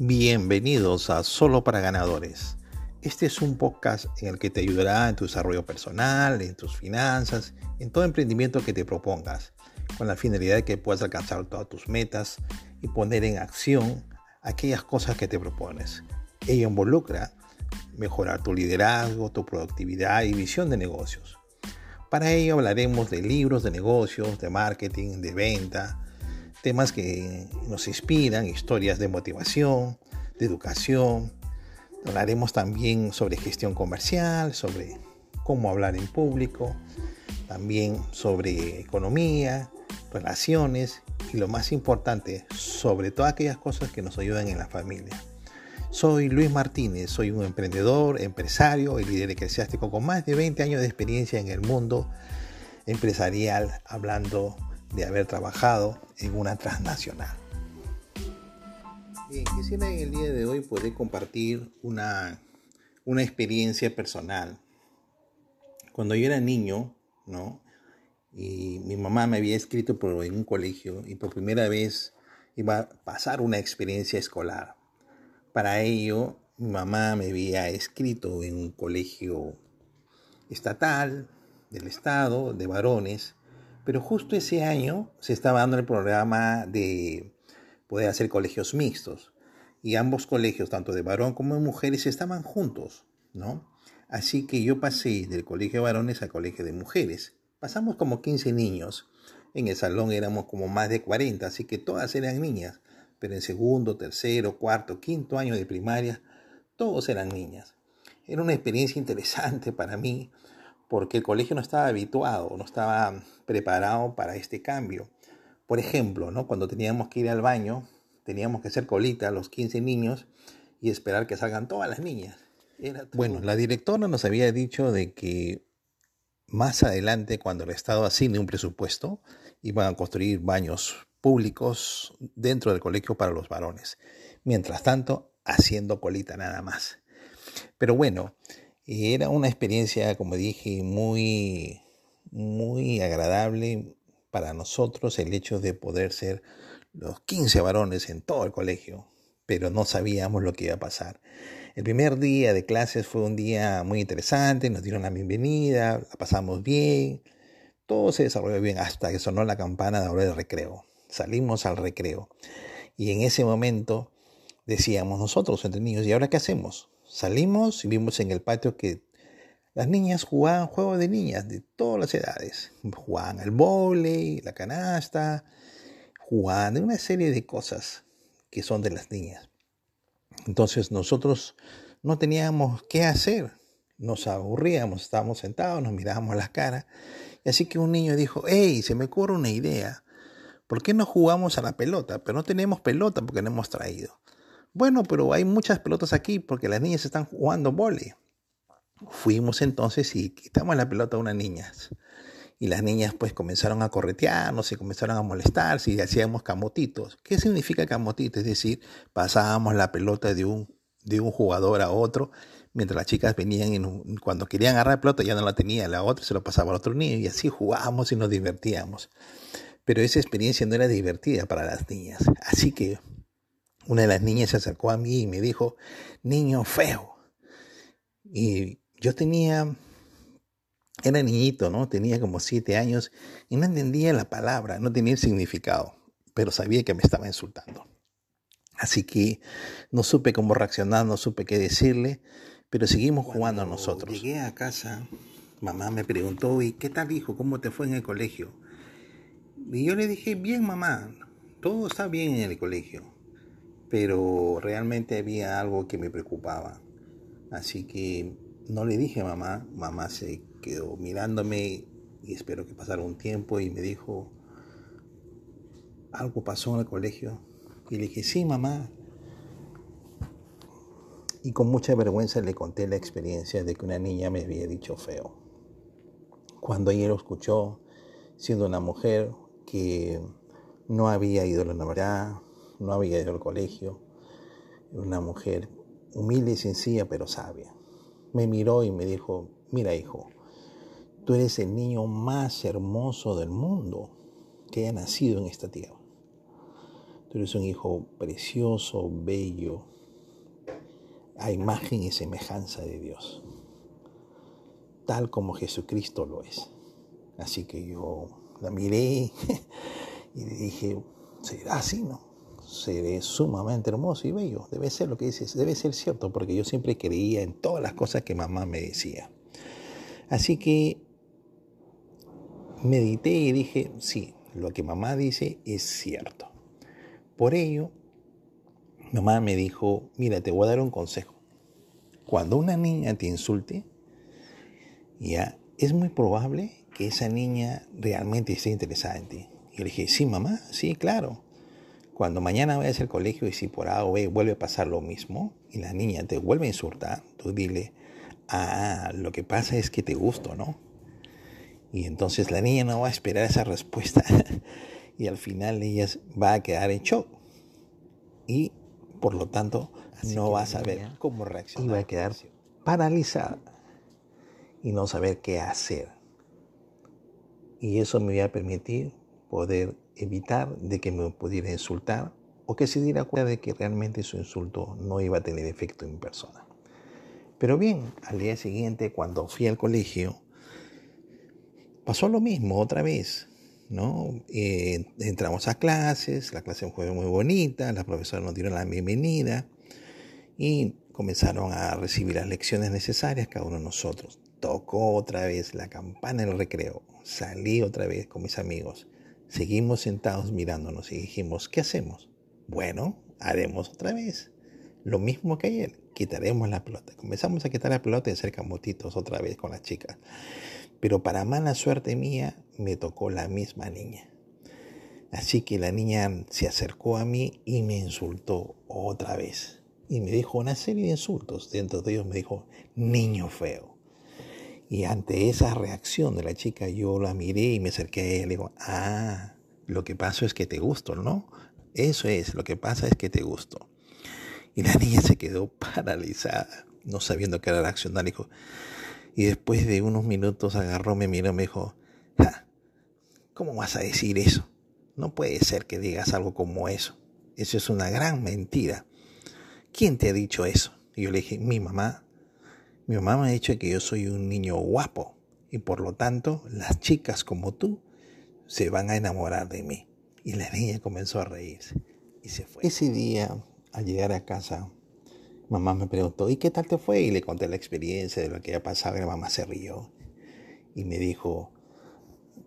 Bienvenidos a Solo para Ganadores. Este es un podcast en el que te ayudará en tu desarrollo personal, en tus finanzas, en todo emprendimiento que te propongas, con la finalidad de que puedas alcanzar todas tus metas y poner en acción aquellas cosas que te propones. Ello involucra mejorar tu liderazgo, tu productividad y visión de negocios. Para ello hablaremos de libros de negocios, de marketing, de venta, temas que nos inspiran, historias de motivación, de educación. Hablaremos también sobre gestión comercial, sobre cómo hablar en público, también sobre economía, relaciones y lo más importante, sobre todas aquellas cosas que nos ayudan en la familia. Soy Luis Martínez, soy un emprendedor, empresario y líder eclesiástico con más de 20 años de experiencia en el mundo empresarial, hablando de haber trabajado en una transnacional. Bien, quisiera en el día de hoy poder compartir una, una experiencia personal. Cuando yo era niño, ¿no? Y mi mamá me había escrito por, en un colegio y por primera vez iba a pasar una experiencia escolar. Para ello, mi mamá me había escrito en un colegio estatal del estado de varones pero justo ese año se estaba dando el programa de poder hacer colegios mixtos. Y ambos colegios, tanto de varón como de mujeres, estaban juntos, ¿no? Así que yo pasé del colegio de varones al colegio de mujeres. Pasamos como 15 niños. En el salón éramos como más de 40, así que todas eran niñas. Pero en segundo, tercero, cuarto, quinto año de primaria, todos eran niñas. Era una experiencia interesante para mí porque el colegio no estaba habituado, no estaba preparado para este cambio. Por ejemplo, ¿no? cuando teníamos que ir al baño, teníamos que hacer colita a los 15 niños y esperar que salgan todas las niñas. Bueno, la directora nos había dicho de que más adelante, cuando el Estado asigne un presupuesto, iban a construir baños públicos dentro del colegio para los varones. Mientras tanto, haciendo colita nada más. Pero bueno, era una experiencia, como dije, muy, muy agradable para nosotros el hecho de poder ser los 15 varones en todo el colegio, pero no sabíamos lo que iba a pasar. El primer día de clases fue un día muy interesante, nos dieron la bienvenida, la pasamos bien, todo se desarrolló bien hasta que sonó la campana de hora de recreo. Salimos al recreo y en ese momento decíamos nosotros entre niños, ¿y ahora qué hacemos? Salimos y vimos en el patio que las niñas jugaban juegos de niñas de todas las edades. Jugaban al vóley, la canasta, jugaban de una serie de cosas que son de las niñas. Entonces nosotros no teníamos qué hacer. Nos aburríamos, estábamos sentados, nos mirábamos las caras. Y así que un niño dijo, hey, se me ocurre una idea. ¿Por qué no jugamos a la pelota? Pero no tenemos pelota porque no hemos traído. Bueno, pero hay muchas pelotas aquí porque las niñas están jugando vóley. Fuimos entonces y quitamos la pelota a unas niñas. Y las niñas pues comenzaron a corretearnos y comenzaron a molestarse y hacíamos camotitos. ¿Qué significa camotito? Es decir, pasábamos la pelota de un, de un jugador a otro mientras las chicas venían y cuando querían agarrar la pelota ya no la tenía, la otra se lo pasaba al otro niño y así jugábamos y nos divertíamos. Pero esa experiencia no era divertida para las niñas. Así que una de las niñas se acercó a mí y me dijo, niño feo. Y yo tenía, era niñito, ¿no? Tenía como siete años y no entendía la palabra, no tenía el significado, pero sabía que me estaba insultando. Así que no supe cómo reaccionar, no supe qué decirle, pero seguimos jugando nosotros. Llegué a casa, mamá me preguntó, ¿y qué tal hijo? ¿Cómo te fue en el colegio? Y yo le dije, bien mamá, todo está bien en el colegio pero realmente había algo que me preocupaba. Así que no le dije a mamá, mamá se quedó mirándome y espero que pasara un tiempo y me dijo, algo pasó en el colegio. Y le dije, sí, mamá. Y con mucha vergüenza le conté la experiencia de que una niña me había dicho feo. Cuando ella lo escuchó, siendo una mujer que no había ido a la universidad, no había ido al colegio, una mujer humilde y sencilla, pero sabia. Me miró y me dijo, mira hijo, tú eres el niño más hermoso del mundo que haya nacido en esta tierra. Tú eres un hijo precioso, bello, a imagen y semejanza de Dios, tal como Jesucristo lo es. Así que yo la miré y dije, será así, ¿no? Seré sumamente hermoso y bello. Debe ser lo que dices, debe ser cierto, porque yo siempre creía en todas las cosas que mamá me decía. Así que medité y dije, sí, lo que mamá dice es cierto. Por ello, mamá me dijo, mira, te voy a dar un consejo. Cuando una niña te insulte, ya es muy probable que esa niña realmente esté interesada en ti. Y le dije, sí, mamá, sí, claro. Cuando mañana vayas al colegio y si por A o B vuelve a pasar lo mismo y la niña te vuelve a insultar, tú dile, ah, lo que pasa es que te gusto, ¿no? Y entonces la niña no va a esperar esa respuesta y al final ella va a quedar en shock. Y por lo tanto no va a saber cómo reaccionar. Y va a quedar paralizada y no saber qué hacer. Y eso me va a permitir poder evitar de que me pudiera insultar o que se diera cuenta de que realmente su insulto no iba a tener efecto en persona. Pero bien, al día siguiente, cuando fui al colegio, pasó lo mismo otra vez. ¿no? Eh, entramos a clases, la clase fue muy bonita, la profesora nos dieron la bienvenida y comenzaron a recibir las lecciones necesarias cada uno de nosotros. Tocó otra vez la campana en el recreo, salí otra vez con mis amigos, seguimos sentados mirándonos y dijimos, ¿qué hacemos? Bueno, haremos otra vez. Lo mismo que ayer, quitaremos la pelota. Comenzamos a quitar la pelota y hacer camotitos otra vez con las chicas. Pero para mala suerte mía, me tocó la misma niña. Así que la niña se acercó a mí y me insultó otra vez y me dijo una serie de insultos. Dentro de ellos me dijo, niño feo. Y ante esa reacción de la chica, yo la miré y me acerqué a ella y le digo, ah, lo que pasa es que te gusto, ¿no? Eso es, lo que pasa es que te gusto. Y la niña se quedó paralizada, no sabiendo qué reaccionar. Dijo, y después de unos minutos agarró, me miró y me dijo, ¿cómo vas a decir eso? No puede ser que digas algo como eso. Eso es una gran mentira. ¿quién te ha dicho eso? Y yo le dije, mi mamá. Mi mamá me ha dicho que yo soy un niño guapo y por lo tanto las chicas como tú se van a enamorar de mí. Y la niña comenzó a reírse y se fue. Ese día, al llegar a casa, mamá me preguntó, ¿y qué tal te fue? Y le conté la experiencia de lo que había pasado y mamá se rió y me dijo,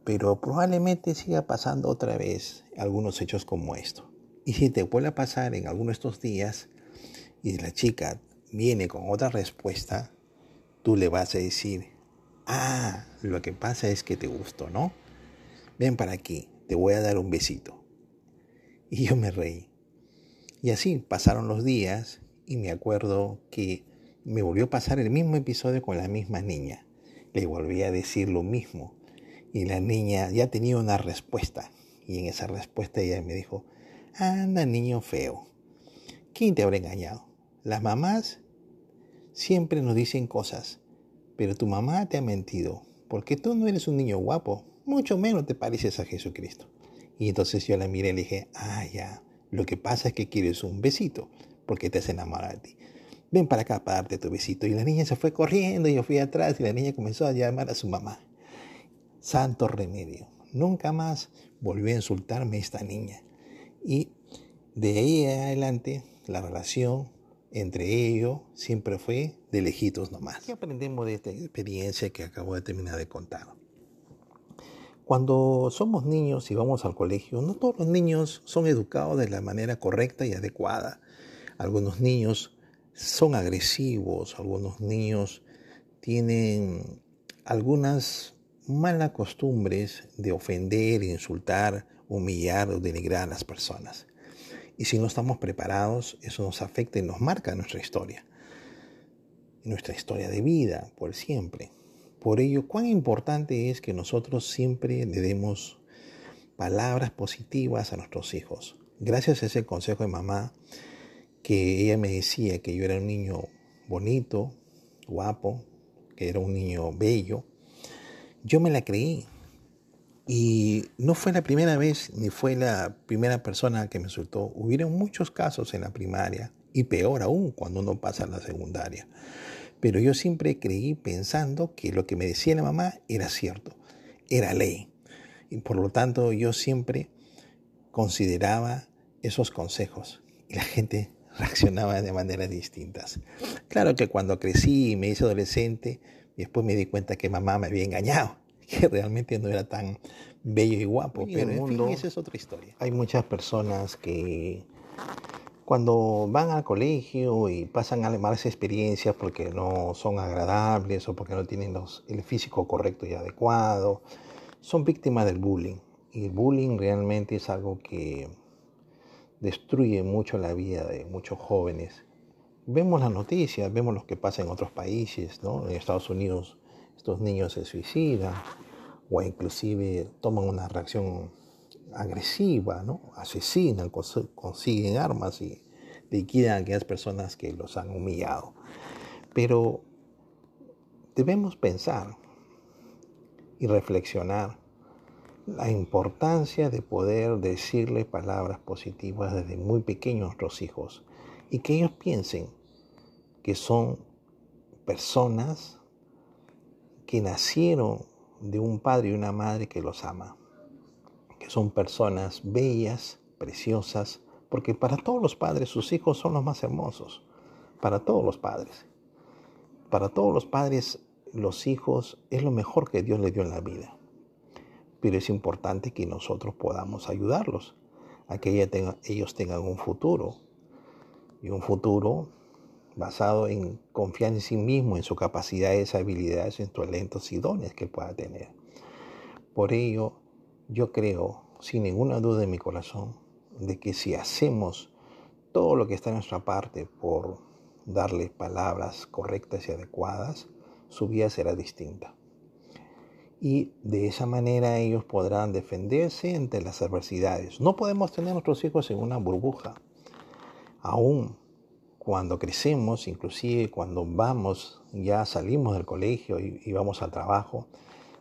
pero probablemente siga pasando otra vez algunos hechos como esto. Y si te vuelve a pasar en alguno de estos días, y la chica viene con otra respuesta, tú le vas a decir, ah, lo que pasa es que te gustó, ¿no? Ven para aquí, te voy a dar un besito. Y yo me reí. Y así pasaron los días y me acuerdo que me volvió a pasar el mismo episodio con la misma niña. Le volví a decir lo mismo. Y la niña ya tenía una respuesta. Y en esa respuesta ella me dijo, anda niño feo. ¿Quién te habrá engañado? Las mamás siempre nos dicen cosas, pero tu mamá te ha mentido, porque tú no eres un niño guapo, mucho menos te pareces a Jesucristo. Y entonces yo la miré y le dije, ah, ya, lo que pasa es que quieres un besito, porque te has enamorado de ti. Ven para acá para darte tu besito. Y la niña se fue corriendo y yo fui atrás y la niña comenzó a llamar a su mamá. Santo remedio. Nunca más volvió a insultarme esta niña. Y de ahí adelante la relación entre ellos siempre fue de lejitos nomás. ¿Qué aprendemos de esta experiencia que acabo de terminar de contar? Cuando somos niños y vamos al colegio, no todos los niños son educados de la manera correcta y adecuada. Algunos niños son agresivos, algunos niños tienen algunas malas costumbres de ofender, insultar, humillar o denigrar a las personas. Y si no estamos preparados, eso nos afecta y nos marca nuestra historia. Nuestra historia de vida, por siempre. Por ello, cuán importante es que nosotros siempre le demos palabras positivas a nuestros hijos. Gracias a ese consejo de mamá, que ella me decía que yo era un niño bonito, guapo, que era un niño bello, yo me la creí Y no fue la primera vez ni fue la primera persona que me insultó. Hubieron muchos casos en la primaria y peor aún cuando uno pasa a la secundaria. Pero yo siempre creí pensando que lo que me decía la mamá era cierto, era ley. Y por lo tanto yo siempre consideraba esos consejos y la gente reaccionaba de maneras distintas. Claro que cuando crecí y me hice adolescente, después me di cuenta que mamá me había engañado, que realmente no era tan bello y guapo. pero en fin, esa es otra historia. Hay muchas personas que cuando van al colegio y pasan a malas experiencias porque no son agradables o porque no tienen el físico correcto y adecuado, son víctimas del bullying. Y el bullying realmente es algo que destruye mucho la vida de muchos jóvenes. Vemos las noticias, vemos lo que pasa en otros países, ¿no? En Estados Unidos estos niños se suicidan o inclusive toman una reacción agresiva, ¿no? Asesinan, consiguen armas y liquidan a aquellas personas que los han humillado. Pero debemos pensar y reflexionar la importancia de poder decirle palabras positivas desde muy pequeños a nuestros hijos y que ellos piensen que son personas que nacieron de un padre y una madre que los ama, que son personas bellas, preciosas, porque para todos los padres sus hijos son los más hermosos, para todos los padres. Para todos los padres los hijos es lo mejor que Dios le dio en la vida pero es importante que nosotros podamos ayudarlos a que ellos tengan un futuro y un futuro basado en confiar en sí mismo, en sus capacidades, habilidades, en talentos y dones que pueda tener. Por ello, yo creo, sin ninguna duda en mi corazón, de que si hacemos todo lo que está en nuestra parte por darle palabras correctas y adecuadas, su vida será distinta y de esa manera ellos podrán defenderse ante las adversidades. No podemos tener a nuestros hijos en una burbuja. Aún cuando crecemos, inclusive cuando vamos, ya salimos del colegio y, vamos al trabajo,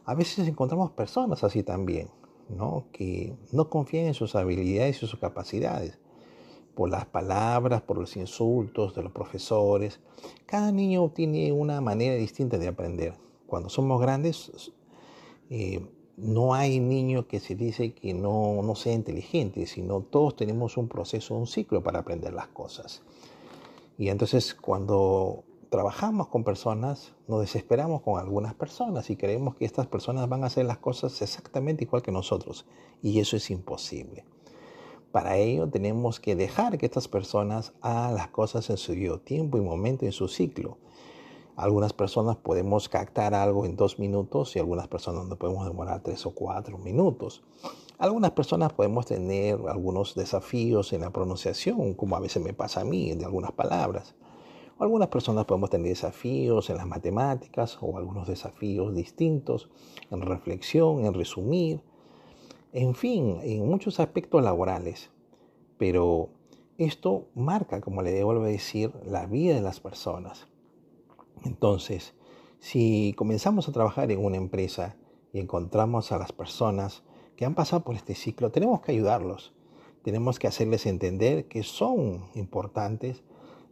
a veces encontramos personas así también, ¿no? que no confían en sus habilidades y sus capacidades por las palabras, por los insultos de los profesores. Cada niño tiene una manera distinta de aprender. Cuando somos grandes eh, no hay niño que se dice que no, no sea inteligente, sino todos tenemos un proceso, un ciclo para aprender las cosas. Y entonces cuando trabajamos con personas, nos desesperamos con algunas personas y creemos que estas personas van a hacer las cosas exactamente igual que nosotros. Y eso es imposible. Para ello tenemos que dejar que estas personas hagan las cosas en su tiempo y momento, en su ciclo. Algunas personas podemos captar algo en dos minutos y algunas personas no podemos demorar tres o cuatro minutos. Algunas personas podemos tener algunos desafíos en la pronunciación, como a veces me pasa a mí, de algunas palabras. Algunas personas podemos tener desafíos en las matemáticas o algunos desafíos distintos en reflexión, en resumir, en fin, en muchos aspectos laborales. Pero esto marca, como le debo decir, la vida de las personas. Entonces, si comenzamos a trabajar en una empresa y encontramos a las personas que han pasado por este ciclo, tenemos que ayudarlos. Tenemos que hacerles entender que son importantes,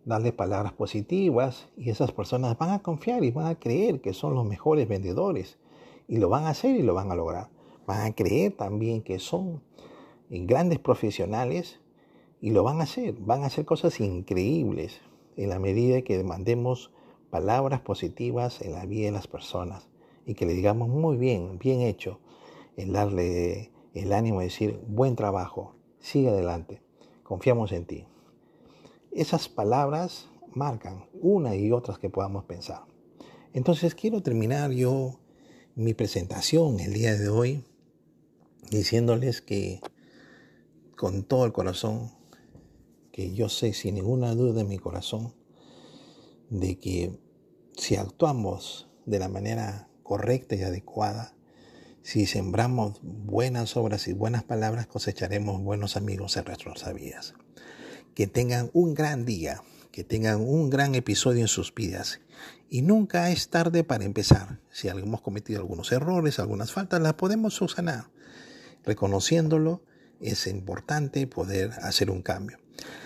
darles palabras positivas y esas personas van a confiar y van a creer que son los mejores vendedores y lo van a hacer y lo van a lograr. Van a creer también que son grandes profesionales y lo van a hacer. Van a hacer cosas increíbles en la medida que demandemos palabras positivas en la vida de las personas y que le digamos muy bien, bien hecho, el darle el ánimo de decir buen trabajo, sigue adelante, confiamos en ti. Esas palabras marcan una y otras que podamos pensar. Entonces quiero terminar yo mi presentación el día de hoy diciéndoles que con todo el corazón, que yo sé sin ninguna duda en mi corazón, de que si actuamos de la manera correcta y adecuada, si sembramos buenas obras y buenas palabras, cosecharemos buenos amigos en nuestras vidas. Que tengan un gran día, que tengan un gran episodio en sus vidas. Y nunca es tarde para empezar. Si hemos cometido algunos errores, algunas faltas, las podemos subsanar. Reconociéndolo, es importante poder hacer un cambio.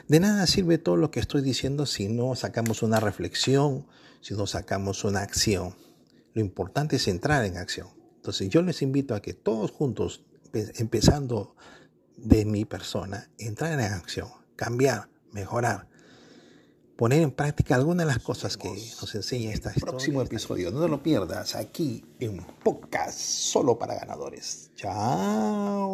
De nada sirve todo lo que estoy diciendo si no sacamos una reflexión, si no sacamos una acción. Lo importante es entrar en acción. Entonces yo les invito a que todos juntos, empezando de mi persona, entrar en acción, cambiar, mejorar, poner en práctica algunas de las cosas que nos enseña esta historia. Próximo episodio, no lo pierdas, aquí en Podcast, solo para ganadores. Chao.